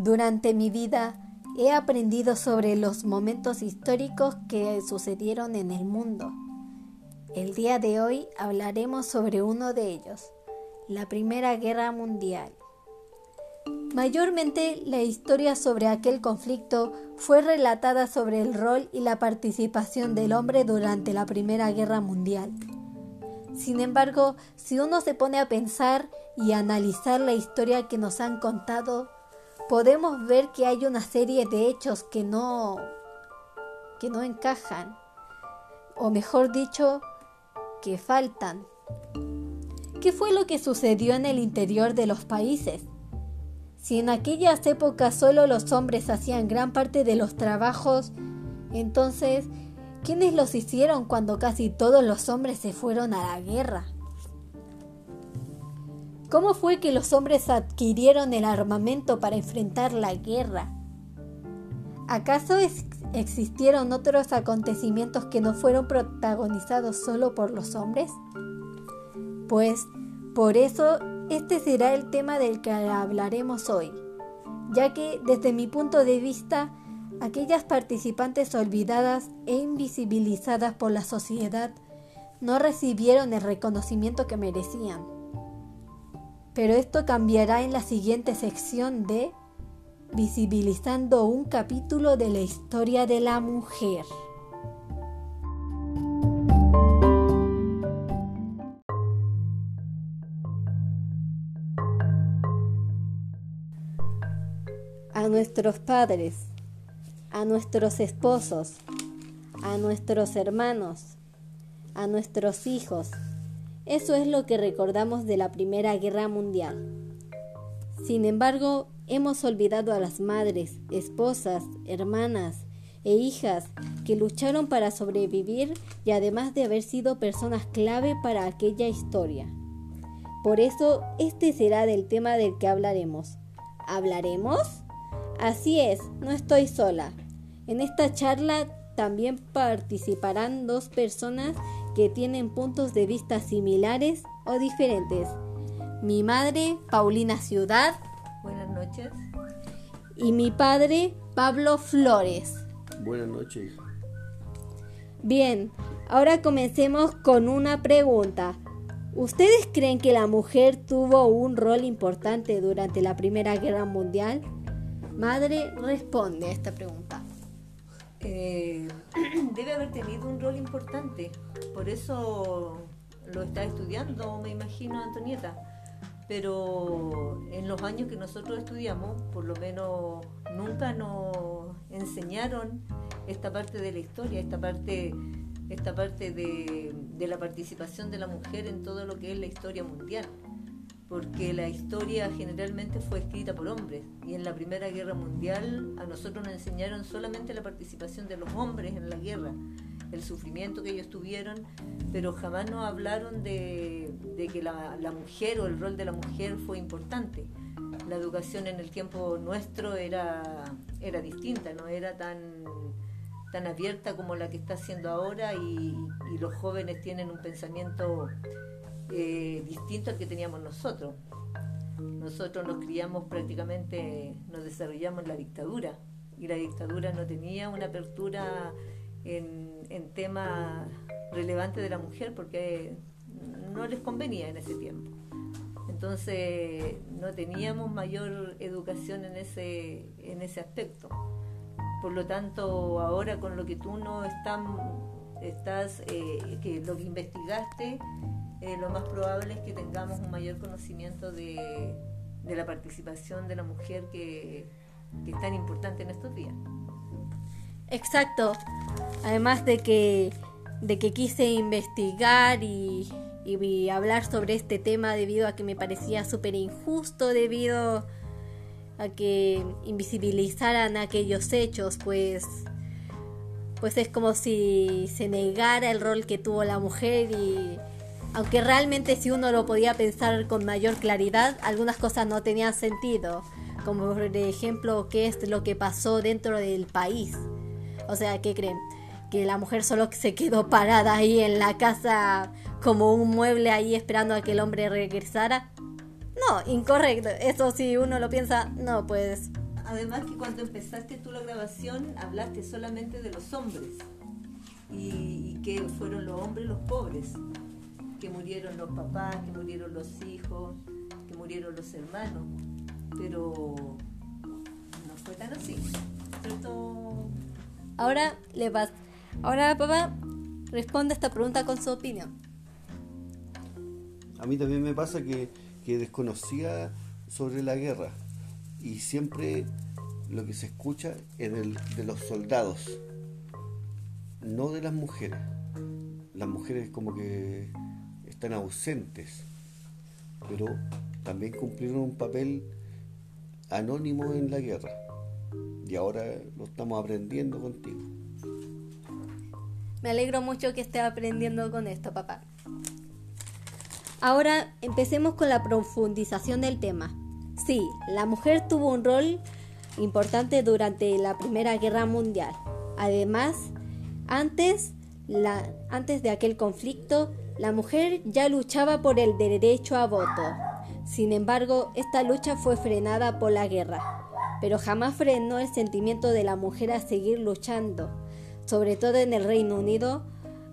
Durante mi vida he aprendido sobre los momentos históricos que sucedieron en el mundo. El día de hoy hablaremos sobre uno de ellos, la Primera Guerra Mundial. Mayormente la historia sobre aquel conflicto fue relatada sobre el rol y la participación del hombre durante la Primera Guerra Mundial. Sin embargo, si uno se pone a pensar y analizar la historia que nos han contado, podemos ver que hay una serie de hechos que no que no encajan o mejor dicho que faltan. ¿Qué fue lo que sucedió en el interior de los países? Si en aquellas épocas solo los hombres hacían gran parte de los trabajos, entonces, ¿quiénes los hicieron cuando casi todos los hombres se fueron a la guerra? ¿Cómo fue que los hombres adquirieron el armamento para enfrentar la guerra? ¿Acaso existieron otros acontecimientos que no fueron protagonizados solo por los hombres? Pues por eso este será el tema del que hablaremos hoy, ya que desde mi punto de vista, aquellas participantes olvidadas e invisibilizadas por la sociedad no recibieron el reconocimiento que merecían pero esto cambiará en la siguiente sección de Visibilizando un capítulo de la historia de la mujer. A nuestros padres, a nuestros esposos, a nuestros hermanos, a nuestros hijos, eso es lo que recordamos de la Primera Guerra Mundial. Sin embargo, hemos olvidado a las madres, esposas, hermanas e hijas que lucharon para sobrevivir y además de haber sido personas clave para aquella historia. Por eso, este será del tema del que hablaremos. ¿Hablaremos? Así es, no estoy sola. En esta charla también participarán dos personas que tienen puntos de vista similares o diferentes. Mi madre, Paulina Ciudad. Buenas noches. Y mi padre, Pablo Flores. Buenas noches. Bien, ahora comencemos con una pregunta. ¿Ustedes creen que la mujer tuvo un rol importante durante la Primera Guerra Mundial? Madre, responde a esta pregunta. Eh, debe haber tenido un rol importante, por eso lo está estudiando, me imagino, Antonieta. Pero en los años que nosotros estudiamos, por lo menos nunca nos enseñaron esta parte de la historia, esta parte, esta parte de, de la participación de la mujer en todo lo que es la historia mundial porque la historia generalmente fue escrita por hombres y en la Primera Guerra Mundial a nosotros nos enseñaron solamente la participación de los hombres en la guerra, el sufrimiento que ellos tuvieron, pero jamás nos hablaron de, que la, mujer o el rol de la mujer fue importante. La educación en el tiempo nuestro era, era distinta, no era tan, tan abierta como la que está haciendo ahora y, y los jóvenes tienen un pensamiento eh, distinto al que teníamos nosotros. Nosotros nos criamos prácticamente, nos desarrollamos en la dictadura y la dictadura no tenía una apertura en, temas relevantes de la mujer porque no les convenía en ese tiempo. Entonces no teníamos mayor educación en ese, en ese aspecto. Por lo tanto, ahora con lo que tú no estás eh, que lo que investigaste, eh, lo más probable es que tengamos un mayor conocimiento de, la participación de la mujer que, es tan importante en estos días. Exacto. Además de que, quise investigar y, y hablar sobre este tema debido a que me parecía súper injusto, debido a que invisibilizaran aquellos hechos, pues pues es como si se negara el rol que tuvo la mujer y aunque realmente si uno lo podía pensar con mayor claridad, algunas cosas no tenían sentido, como por ejemplo qué es lo que pasó dentro del país. O sea, ¿qué creen? Que la mujer solo se quedó parada ahí en la casa como un mueble ahí esperando a que el hombre regresara. No, incorrecto. Eso si uno lo piensa, no, pues además que cuando empezaste tú la grabación hablaste solamente de los hombres y, y que fueron los hombres los pobres, que murieron los papás, que murieron los hijos, que murieron los hermanos, pero no fue tan así, ¿cierto? Ahora le vas, ahora papá responde esta pregunta con su opinión. A mí también me pasa que, que desconocía sobre la guerra y siempre lo que se escucha es del- de los soldados, no de las mujeres. Las mujeres como que están ausentes, pero también cumplieron un papel anónimo en la guerra. Y ahora lo estamos aprendiendo contigo. Me alegro mucho que esté aprendiendo con esto, papá. Ahora empecemos con la profundización del tema. Sí, la mujer tuvo un rol importante durante la Primera Guerra Mundial. Además, antes, la- antes de aquel conflicto, la mujer ya luchaba por el derecho a voto. Sin embargo, esta lucha fue frenada por la guerra, pero jamás frenó el sentimiento de la mujer a seguir luchando, sobre todo en el Reino Unido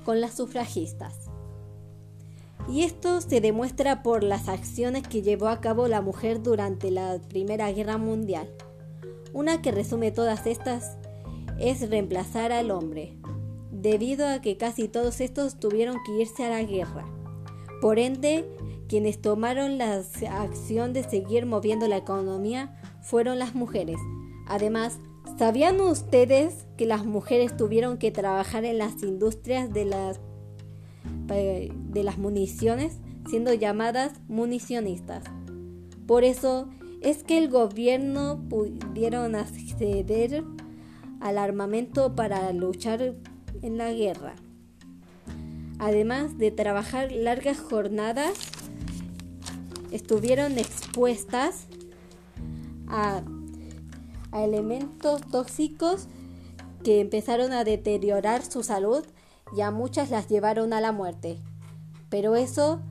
con las sufragistas. Y esto se demuestra por las acciones que llevó a cabo la mujer durante la Primera Guerra Mundial. Una que resume todas estas es reemplazar al hombre, debido a que casi todos estos tuvieron que irse a la guerra. Por ende, quienes tomaron la acción de seguir moviendo la economía fueron las mujeres. Además, ¿sabían ustedes que las mujeres tuvieron que trabajar en las industrias de las de las municiones, siendo llamadas municionistas. Por eso es que el gobierno pudieron acceder al armamento para luchar en la guerra. Además de trabajar largas jornadas, estuvieron expuestas a, a elementos tóxicos que empezaron a deteriorar su salud y a muchas las llevaron a la muerte. Pero eso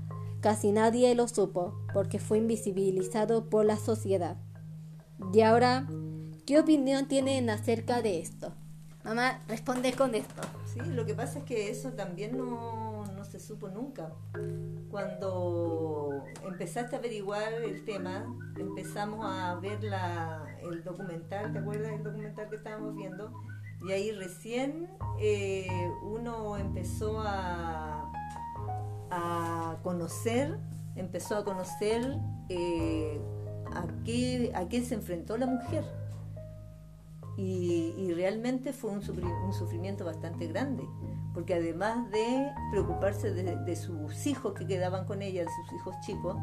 casi nadie lo supo porque fue invisibilizado por la sociedad. Y ahora, ¿qué opinión tienen acerca de esto? Mamá, responde con esto. Sí, lo que pasa es que eso también no, no se supo nunca. Cuando empezaste a averiguar el tema, empezamos a ver la, el documental, ¿te acuerdas del documental que estábamos viendo? Y ahí recién eh, uno empezó a, a conocer, empezó a conocer eh, a, qué, a qué se enfrentó la mujer. Y, y realmente fue un, un sufrimiento bastante grande, porque además de preocuparse de, sus hijos que quedaban con ella, de sus hijos chicos,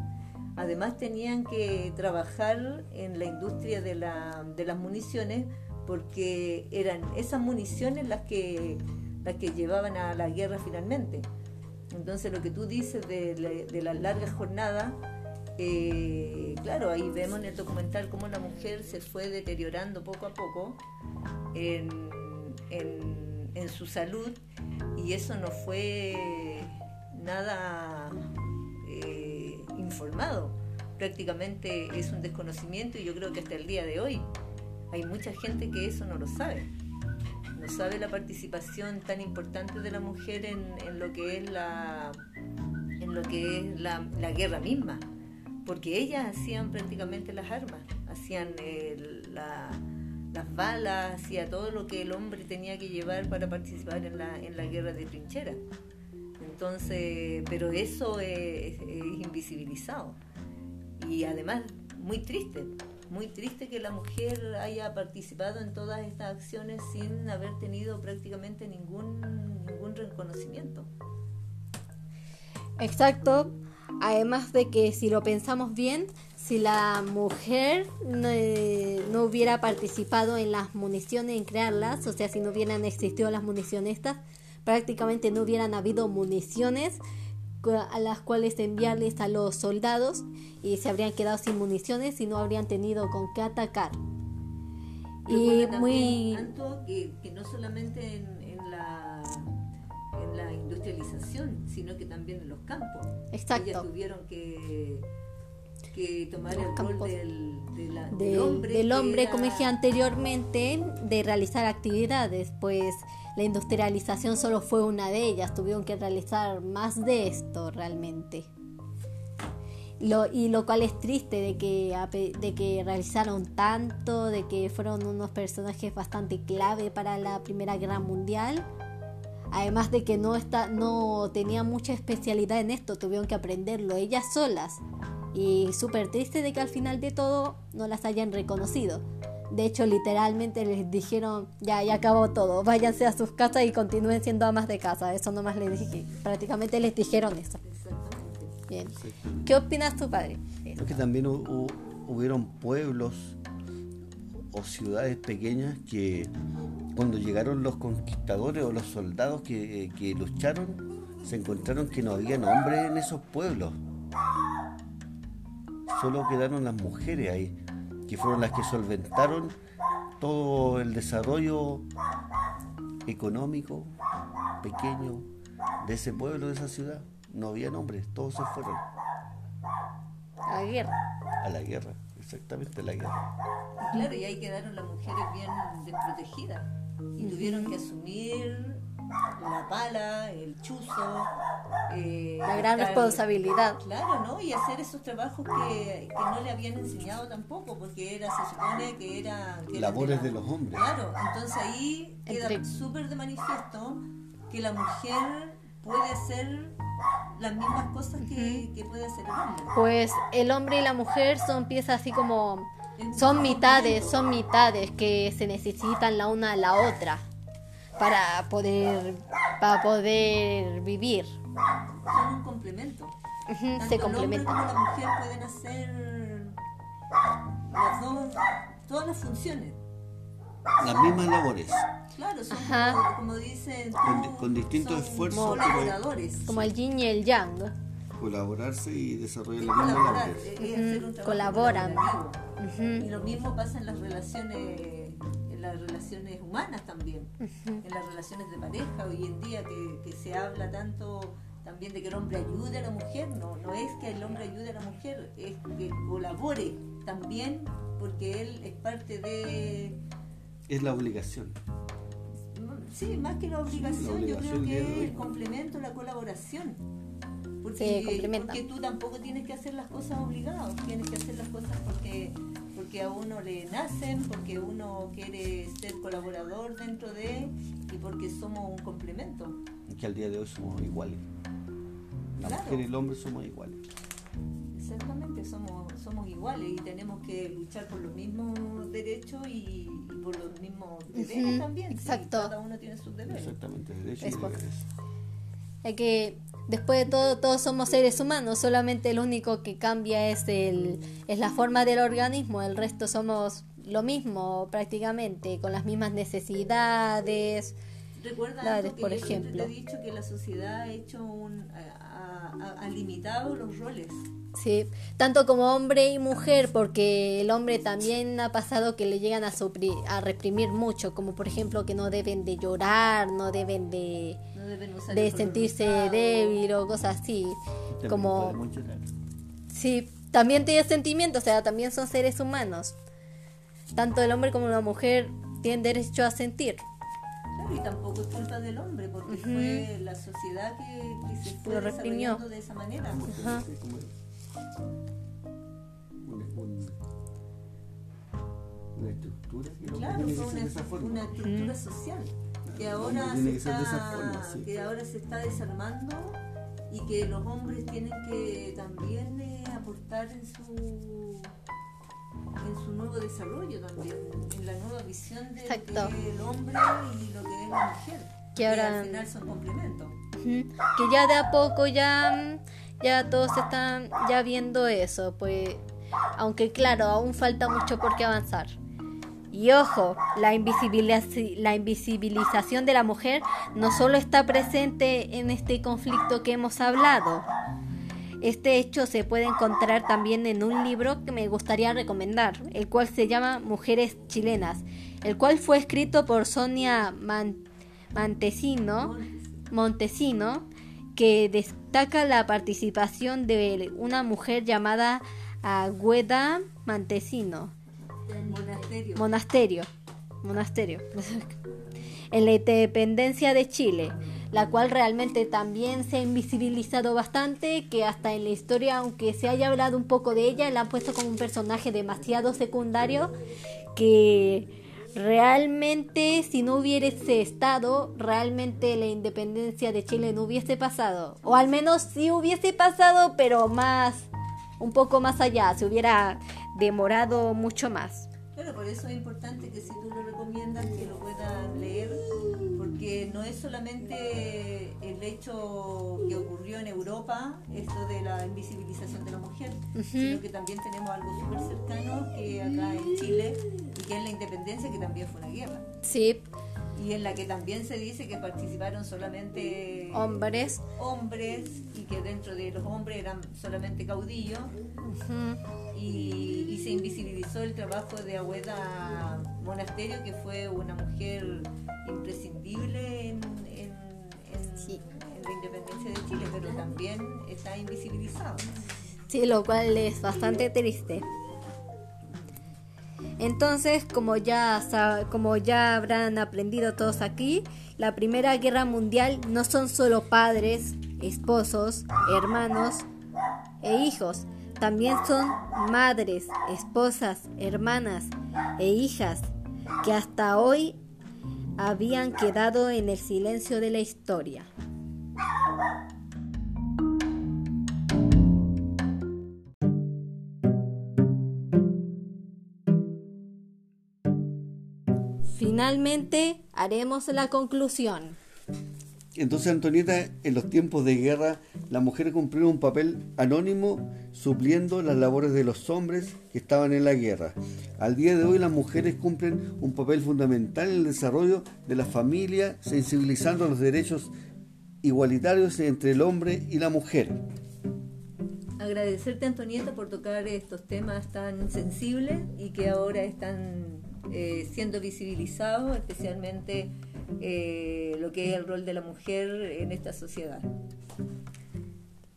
además tenían que trabajar en la industria de, la- de las municiones, porque eran esas municiones las que, las que llevaban a la guerra finalmente. Entonces lo que tú dices de, de las largas jornadas, eh, claro, ahí vemos en el documental cómo la mujer se fue deteriorando poco a poco en, su salud y eso no fue nada eh, informado. Prácticamente es un desconocimiento y yo creo que hasta el día de hoy hay mucha gente que eso no lo sabe. No sabe la participación tan importante de la mujer en, lo que es la en lo que es la guerra misma, porque ellas hacían prácticamente las armas, hacían eh, la- las balas, hacía todo lo que el hombre tenía que llevar para participar en la, en la guerra de trinchera. Entonces, pero eso es, es invisibilizado y además muy triste, muy triste que la mujer haya participado en todas estas acciones sin haber tenido prácticamente ningún, ningún reconocimiento. Exacto. Además de que si lo pensamos bien, si la mujer no, eh, no hubiera participado en las municiones, en crearlas, o sea, si no hubieran existido las municiones estas, prácticamente no hubieran habido municiones a las cuales enviarles a los soldados y se habrían quedado sin municiones y no habrían tenido con qué atacar. Y muy... que, que no solamente en, industrialización, sino que también en los campos. Exacto. Ellas tuvieron que, que tomar el campos. rol del, de la- del del hombre, del hombre, era- como dije anteriormente, de realizar actividades, pues la industrialización solo fue una de ellas, tuvieron que realizar más de esto realmente. Lo, y lo cual es triste de que, de que realizaron tanto, de que fueron unos personajes bastante clave para la Primera Guerra Mundial. Además de que no, está, no tenía mucha especialidad en esto, tuvieron que aprenderlo ellas solas. Y súper triste de que al final de todo no las hayan reconocido. De hecho, literalmente les dijeron, ya, ya acabó todo, váyanse a sus casas y continúen siendo amas de casa. Eso nomás les dije, prácticamente les dijeron eso. Bien. ¿Qué opinas tu padre? Es que también hu- hu- hubieron pueblos o ciudades pequeñas que cuando llegaron los conquistadores o los soldados que, que lucharon, se encontraron que no había hombres en esos pueblos. Solo quedaron las mujeres ahí, que fueron las que solventaron todo el desarrollo económico pequeño de ese pueblo, de esa ciudad. No había hombres, todos se fueron La guerra. a la guerra, exactamente a la guerra. Claro, y ahí quedaron las mujeres bien desprotegidas y tuvieron que asumir la pala, el chuzo, eh, La gran estar- responsabilidad. Claro, ¿no? Y hacer esos trabajos que, que no le habían enseñado tampoco, porque era, se supone que era... que Labores la- de los hombres. Claro, entonces ahí queda súper de manifiesto que la mujer puede hacer las mismas cosas que, que puede hacer el hombre. Pues el hombre y la mujer son piezas así como... Son mitades, son mitades que se necesitan la una a la otra para poder, para poder vivir. Son un complemento. Ujú, Tanto Se el hombre complementan. como la mujer pueden hacer las dos, todas las funciones. Las mismas labores. Claro, son como, como dicen, Con- tú, con distintos son esfuerzos, colaboradores. Como el yin y el yang. Colaborarse y desarrollar es- es hacer un trabajo Colaboran. Y lo mismo pasa en las relaciones, en las relaciones humanas también, en las relaciones de pareja. Hoy en día que, que se habla tanto también de que el hombre ayude a la mujer, no, no es que el hombre ayude a la mujer, es que colabore también porque él es parte de Es la obligación. sí, más que la obligación, yo creo que es el complemento, la colaboración. Porque, porque tú tampoco tienes que hacer las cosas obligados, tienes que hacer las cosas porque, porque a uno le nacen, porque uno quiere ser colaborador dentro de y porque somos un complemento. Que al día de hoy somos iguales. La Claro. mujer y el hombre somos iguales. Exactamente, somos, somos iguales y tenemos que luchar por los mismos derechos y, y por los mismos deberes también. sí, exacto. cada uno tiene sus deberes. Exactamente, derechos y deberes. Es que después de todo, todos somos seres humanos, solamente lo único que cambia es, el, es la forma del organismo, el resto somos lo mismo prácticamente, con las mismas necesidades. Recuerda Claro, algo que por yo ejemplo. te he dicho que la sociedad ha hecho un ha, ha- ha limitado los roles. Sí, tanto como hombre y mujer, porque el hombre también ha pasado que le llegan a, a reprimir mucho, como por ejemplo que no deben de llorar, no deben de, No deben usar de sentirse rosado. débil o cosas así. También Como. Sí, también tiene sentimientos, o sea, también son seres humanos. Tanto el hombre como la mujer tienen derecho a sentir. Claro, y tampoco es culpa del hombre, porque fue la sociedad que, que se fue Lo reprimió. desarrollando de esa manera. Una, un- una estructura que Claro, fue una estructura social que ahora, se que está, forma, sí. que ahora se está desarmando y que los hombres tienen que también eh, aportar en su en su nuevo desarrollo también, en la nueva visión de Exacto. lo que es el hombre y lo que es la mujer. Que ahora- al final son complementos. Que ya de a poco ya, ya todos están ya viendo eso, pues aunque claro, aún falta mucho por qué avanzar. Y ojo, la, la invisibilización de la mujer no solo está presente en este conflicto que hemos hablado. Este hecho se puede encontrar también en un libro que me gustaría recomendar, el cual se llama Mujeres Chilenas, el cual fue escrito por Sonia Montesino, que, des- destaca la participación de una mujer llamada Agüeda Montesino. Monasterio. Monasterio. En la independencia de Chile, la cual realmente también se ha invisibilizado bastante, que hasta en la historia, aunque se haya hablado un poco de ella, la han puesto como un personaje demasiado secundario, que realmente si no hubiese estado, realmente la independencia de Chile no hubiese pasado, o al menos sí hubiese pasado, pero más, un poco más allá, se hubiera demorado mucho más. Claro, por eso es importante que si tú lo recomiendas que lo puedan leer, porque no es solamente el hecho que ocurrió en Europa, esto de la invisibilización de la mujer, sino que también tenemos algo súper cercano que acá en Chile, y que es la independencia, que también fue una guerra. Sí, Y en la que también se dice que participaron solamente hombres. hombres y que dentro de los hombres eran solamente caudillos Ujú. y, y se invisibilizó el trabajo de Agüeda Monasterio, que fue una mujer imprescindible en, en- en- Sí. en la independencia de Chile, pero también está invisibilizado. Sí, lo cual es bastante triste. Entonces, como ya, como ya habrán aprendido todos aquí, la Primera Guerra Mundial no son solo padres, esposos, hermanos e hijos, también son madres, esposas, hermanas e hijas que hasta hoy habían quedado en el silencio de la historia. Finalmente haremos la conclusión. Entonces, Antonieta, en los tiempos de guerra, las mujeres cumplieron un papel anónimo supliendo las labores de los hombres que estaban en la guerra. Al día de hoy, las mujeres cumplen un papel fundamental en el desarrollo de la familia, sensibilizando los derechos igualitarios entre el hombre y la mujer. Agradecerte, Antonieta, por tocar estos temas tan sensibles y que ahora están eh, siendo visibilizados, especialmente eh, lo que es el rol de la mujer en esta sociedad.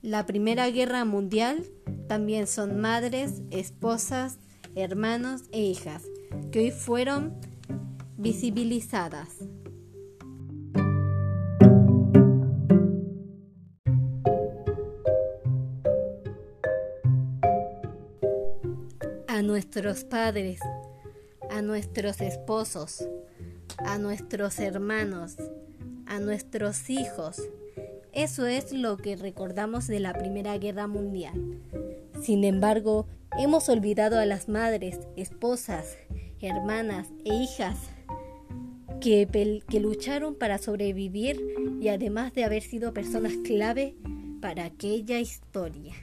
La Primera Guerra Mundial también son madres, esposas, hermanos e hijas que hoy fueron visibilizadas. A nuestros padres, a nuestros esposos, a nuestros hermanos, a nuestros hijos. Eso es lo que recordamos de la Primera Guerra Mundial. Sin embargo, hemos olvidado a las madres, esposas, hermanas e hijas que, lucharon para sobrevivir y además de haber sido personas clave para aquella historia.